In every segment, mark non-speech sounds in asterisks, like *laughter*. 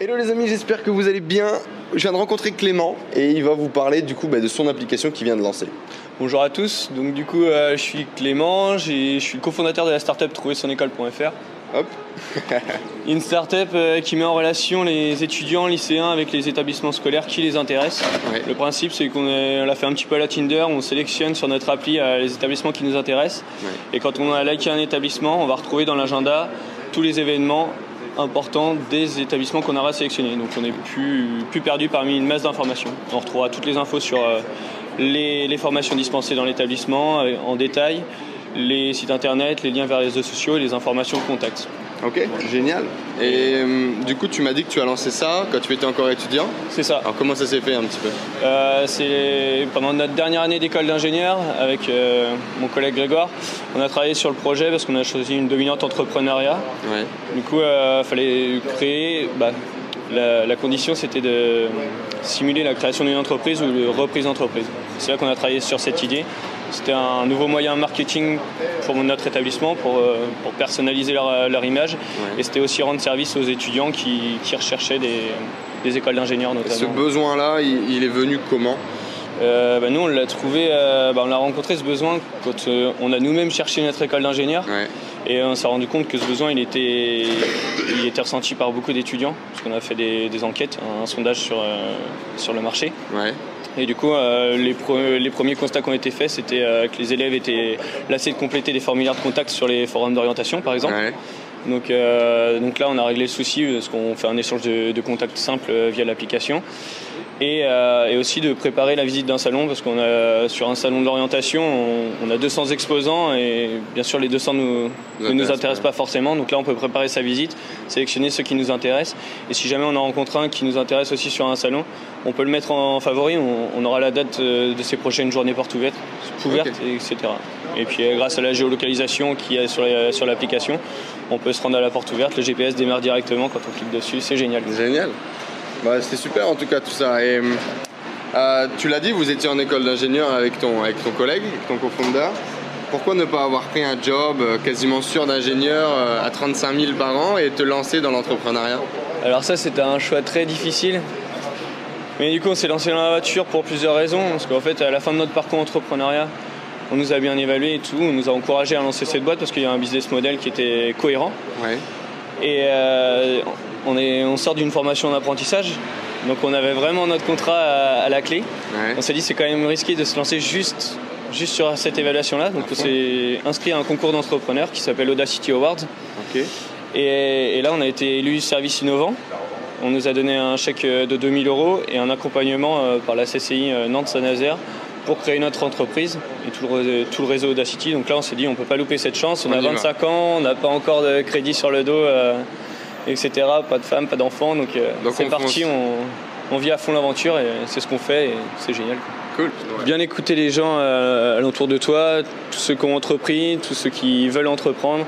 Hello les amis, j'espère que vous allez bien. Je viens de rencontrer Clément et il va vous parler du coup bah, de son application qu'il vient de lancer. Bonjour à tous, donc du coup euh, je suis Clément, je suis cofondateur de la startup trouversonecole.fr. Hop *laughs* Une startup euh, qui met en relation les étudiants lycéens avec les établissements scolaires qui les intéressent. Ouais. Le principe c'est qu'on on l'a fait un petit peu à la Tinder, on sélectionne sur notre appli euh, les établissements qui nous intéressent. Ouais. Et quand on a liké un établissement, on va retrouver dans l'agenda tous les événements importants des établissements qu'on aura sélectionnés. Donc on n'est plus, plus perdu parmi une masse d'informations. On retrouvera toutes les infos sur euh, les, les formations dispensées dans l'établissement euh, en détail, les sites internet, les liens vers les réseaux sociaux et les informations de contact. Ok, génial. Et euh, du coup, tu m'as dit que tu as lancé ça quand tu étais encore étudiant. C'est ça. Alors comment ça s'est fait un petit peu? Euh, c'est pendant notre dernière année d'école d'ingénieur avec euh, mon collègue Grégoire, on a travaillé sur le projet parce qu'on a choisi une dominante entrepreneuriat. Ouais. Du coup, il fallait créer. bah, la, la condition, c'était de simuler la création d'une entreprise ou de reprise d'entreprise. C'est là qu'on a travaillé sur cette idée. C'était un nouveau moyen marketing pour notre établissement, pour, euh, pour personnaliser leur, leur image. Ouais. Et c'était aussi rendre service aux étudiants qui, qui recherchaient des, des écoles d'ingénieurs Et ce notamment. besoin-là, il, il est venu comment? Euh, bah, nous, on l'a trouvé, euh, bah, on a rencontré ce besoin quand euh, on a nous-mêmes cherché notre école d'ingénieur. Ouais. Et on s'est rendu compte que ce besoin, il était, il était ressenti par beaucoup d'étudiants, parce qu'on a fait des, des enquêtes, un sondage sur, sur le marché. Ouais. Et du coup, les, pre- les premiers constats qui ont été faits, c'était que les élèves étaient lassés de compléter des formulaires de contact sur les forums d'orientation, par exemple. Ouais. Donc, euh, donc là, on a réglé le souci parce qu'on fait un échange de, de contacts simple euh, via l'application. Et, euh, et aussi de préparer la visite d'un salon parce qu'on a sur un salon de l'orientation, on, on a 200 exposants et bien sûr les 200 nous, ne nous intéressent pas. forcément. Donc là, on peut préparer sa visite, sélectionner ceux qui nous intéressent. Et si jamais on en rencontre un qui nous intéresse aussi sur un salon, on peut le mettre en favori. On, on aura la date euh, de ses prochaines journées portes ouvertes, etc. Et puis euh, grâce à la géolocalisation qui est sur l'application, on peut se rendre à la porte ouverte. Le GPS démarre directement quand on clique dessus. C'est génial. Génial. Bah, C'était super en tout cas tout ça. Et euh, tu l'as dit, vous étiez en école d'ingénieur avec ton, avec ton collègue, avec ton cofondateur. Pourquoi ne pas avoir pris un job euh, quasiment sûr d'ingénieur euh, à 35 000 par an et te lancer dans l'entrepreneuriat? Alors ça, c'était un choix très difficile. Mais du coup, on s'est lancé dans la voiture pour plusieurs raisons. Parce qu'en fait, à la fin de notre parcours entrepreneuriat, on nous a bien évalué et tout. On nous a encouragé à lancer cette boîte parce qu'il y a un business model qui était cohérent. Ouais. Et euh, on, est, on sort d'une formation d'apprentissage. Donc on avait vraiment notre contrat à, à la clé. Ouais. On s'est dit c'est quand même risqué de se lancer juste, juste sur cette évaluation-là. Donc À on s'est inscrit à un concours d'entrepreneurs qui s'appelle Audacity Awards. Et là, on a été élu service innovant. On nous a donné un chèque de 2000 euros et un accompagnement euh, par la CCI euh, Nantes-Saint-Nazaire pour créer notre entreprise et tout le, ré- tout le réseau Audacity. Donc là, on s'est dit, on peut pas louper cette chance. On, On a y va. 25 ans, on n'a pas encore de crédit sur le dos, euh, etc. Pas de femme, pas d'enfants. Donc, euh, Donc c'est parti, on, on vit à fond l'aventure et c'est ce qu'on fait et c'est génial. quoi. Cool. Ouais. Bien écouter les gens euh, alentour de toi, tous ceux qui ont entrepris, tous ceux qui veulent entreprendre,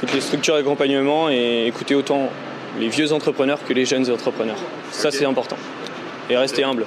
toutes les structures d'accompagnement et écouter autant les vieux entrepreneurs que les jeunes entrepreneurs. Ça, c'est important. Et rester humble.